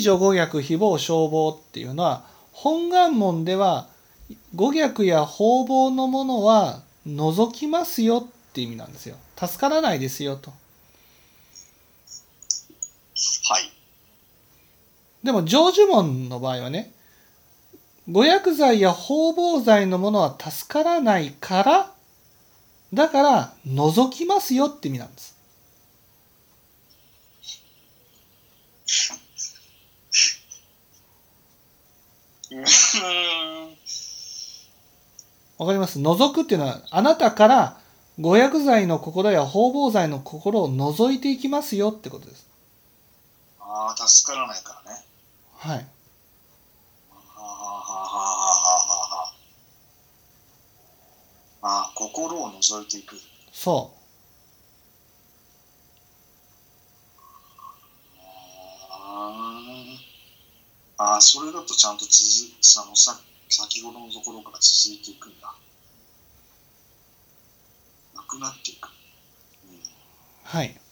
非除五逆非暴消防っていうのは本願門では五逆や方々のものは除きますよって意味なんですよ。助からないですよと。はい。でも成就門の場合はね五薬剤や方々剤のものは助からないからだから除きますよって意味なんですうーん。わかります？除くっていうのはあなたから五薬剤の心や方々剤の心を除いていきますよってことです。ああ、助からないからね。はい。はあはあ心を覗いていく。そあああ、それだとちゃんと続そのさ先ほどのところから続いていくんだ。なくなっていく。うんはい